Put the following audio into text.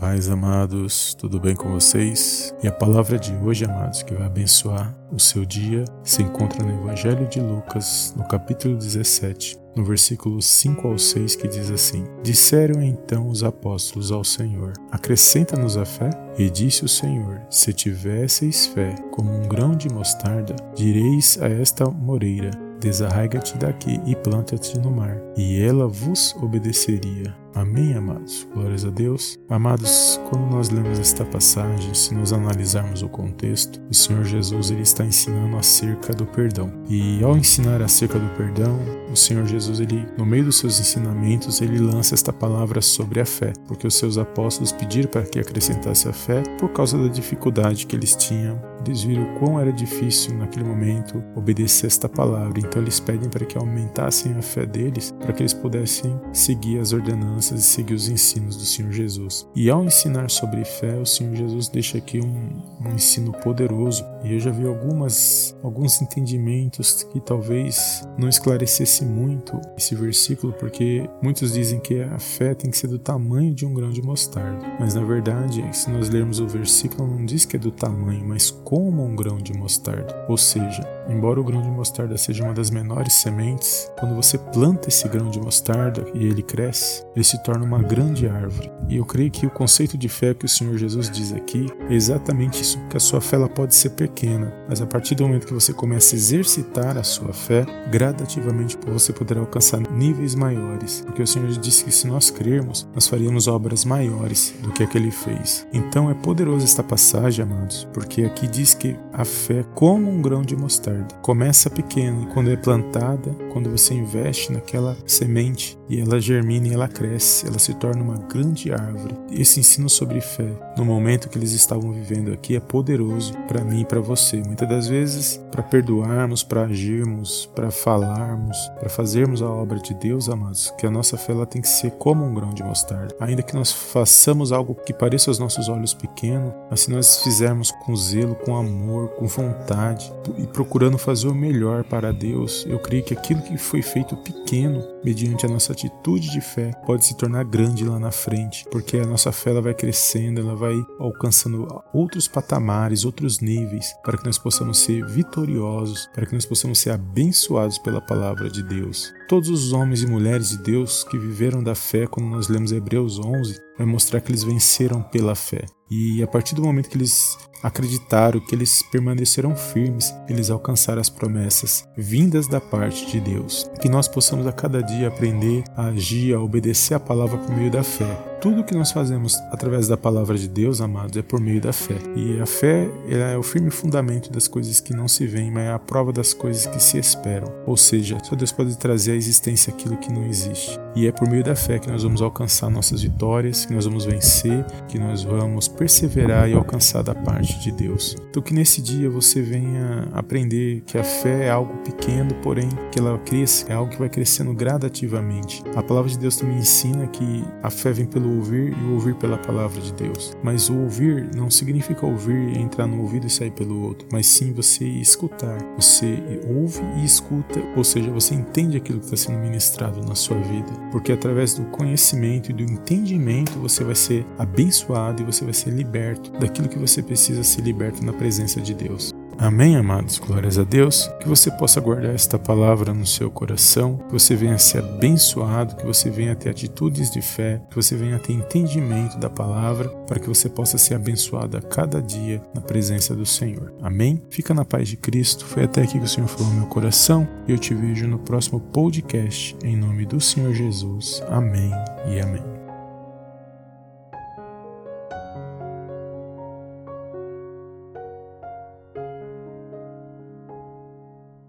paz, amados, tudo bem com vocês? E a palavra de hoje, amados, que vai abençoar o seu dia, se encontra no Evangelho de Lucas, no capítulo 17, no versículo 5 ao 6, que diz assim: Disseram então os apóstolos ao Senhor: Acrescenta-nos a fé? E disse o Senhor: Se tivesseis fé como um grão de mostarda, direis a esta moreira: Desarraiga-te daqui e planta-te no mar, e ela vos obedeceria. Amém, amados? Glórias a Deus. Amados, quando nós lemos esta passagem, se nós analisarmos o contexto, o Senhor Jesus ele está ensinando acerca do perdão. E ao ensinar acerca do perdão, o Senhor Jesus, ele, no meio dos seus ensinamentos, ele lança esta palavra sobre a fé, porque os seus apóstolos pediram para que acrescentasse a fé por causa da dificuldade que eles tinham. Eles viram quão era difícil naquele momento obedecer esta palavra, então eles pedem para que aumentassem a fé deles, para que eles pudessem seguir as ordenanças e seguir os ensinos do Senhor Jesus. E ao ensinar sobre fé, o Senhor Jesus deixa aqui um, um ensino poderoso. E eu já vi algumas, alguns entendimentos que talvez não esclarecesse muito esse versículo, porque muitos dizem que a fé tem que ser do tamanho de um grão de mostarda. Mas na verdade, se nós lermos o versículo, não diz que é do tamanho, mas como um grão de mostarda. Ou seja, embora o grão de mostarda seja uma das menores sementes, quando você planta esse grão de mostarda e ele cresce, ele se torna uma grande árvore. E eu creio que o conceito de fé que o Senhor Jesus diz aqui é exatamente isso, que a sua fé ela pode ser pequena, mas a partir do momento que você começa a exercitar a sua fé, gradativamente você poderá alcançar níveis maiores, porque o Senhor disse que se nós crermos, nós faríamos obras maiores do que a que ele fez. Então é poderosa esta passagem, amados, porque aqui diz que a fé, como um grão de mostarda, começa pequena quando é plantada, quando você investe naquela semente e ela germina e ela cresce, ela se torna uma grande árvore. Esse ensino sobre fé, no momento que eles estavam vivendo aqui, é poderoso para mim e para você. Muitas das vezes, para perdoarmos, para agirmos, para falarmos, para fazermos a obra de Deus, amados, que a nossa fé ela tem que ser como um grão de mostarda. Ainda que nós façamos algo que pareça aos nossos olhos pequeno, mas se nós fizermos com zelo, com amor, com vontade e procurando fazer o melhor para Deus, eu creio que aquilo que foi feito pequeno, mediante a nossa atitude de fé, pode se tornar grande lá na frente, porque a nossa fé ela vai crescendo, ela vai alcançando outros patamares, outros níveis, para que nós possamos ser vitoriosos, para que nós possamos ser abençoados pela palavra de Deus. Todos os homens e mulheres de Deus que viveram da fé, quando nós lemos Hebreus 11, vai mostrar que eles venceram pela fé. E a partir do momento que eles acreditaram, que eles permaneceram firmes, eles alcançaram as promessas vindas da parte de Deus. Que nós possamos a cada dia aprender a agir, a obedecer a palavra por meio da fé tudo que nós fazemos através da palavra de Deus, amados, é por meio da fé. E a fé é o firme fundamento das coisas que não se veem, mas é a prova das coisas que se esperam. Ou seja, só Deus pode trazer à existência aquilo que não existe. E é por meio da fé que nós vamos alcançar nossas vitórias, que nós vamos vencer, que nós vamos perseverar e alcançar da parte de Deus. Então que nesse dia você venha aprender que a fé é algo pequeno, porém que ela cresce, é algo que vai crescendo gradativamente. A palavra de Deus também ensina que a fé vem pelo ouvir e ouvir pela palavra de Deus. Mas o ouvir não significa ouvir e entrar no ouvido e sair pelo outro, mas sim você escutar. Você ouve e escuta, ou seja, você entende aquilo que está sendo ministrado na sua vida. Porque através do conhecimento e do entendimento você vai ser abençoado e você vai ser liberto daquilo que você precisa ser liberto na presença de Deus. Amém, amados? Glórias a Deus. Que você possa guardar esta palavra no seu coração, que você venha ser abençoado, que você venha ter atitudes de fé, que você venha ter entendimento da palavra, para que você possa ser abençoado a cada dia na presença do Senhor. Amém? Fica na paz de Cristo. Foi até aqui que o Senhor falou no meu coração e eu te vejo no próximo podcast. Em nome do Senhor Jesus. Amém e amém.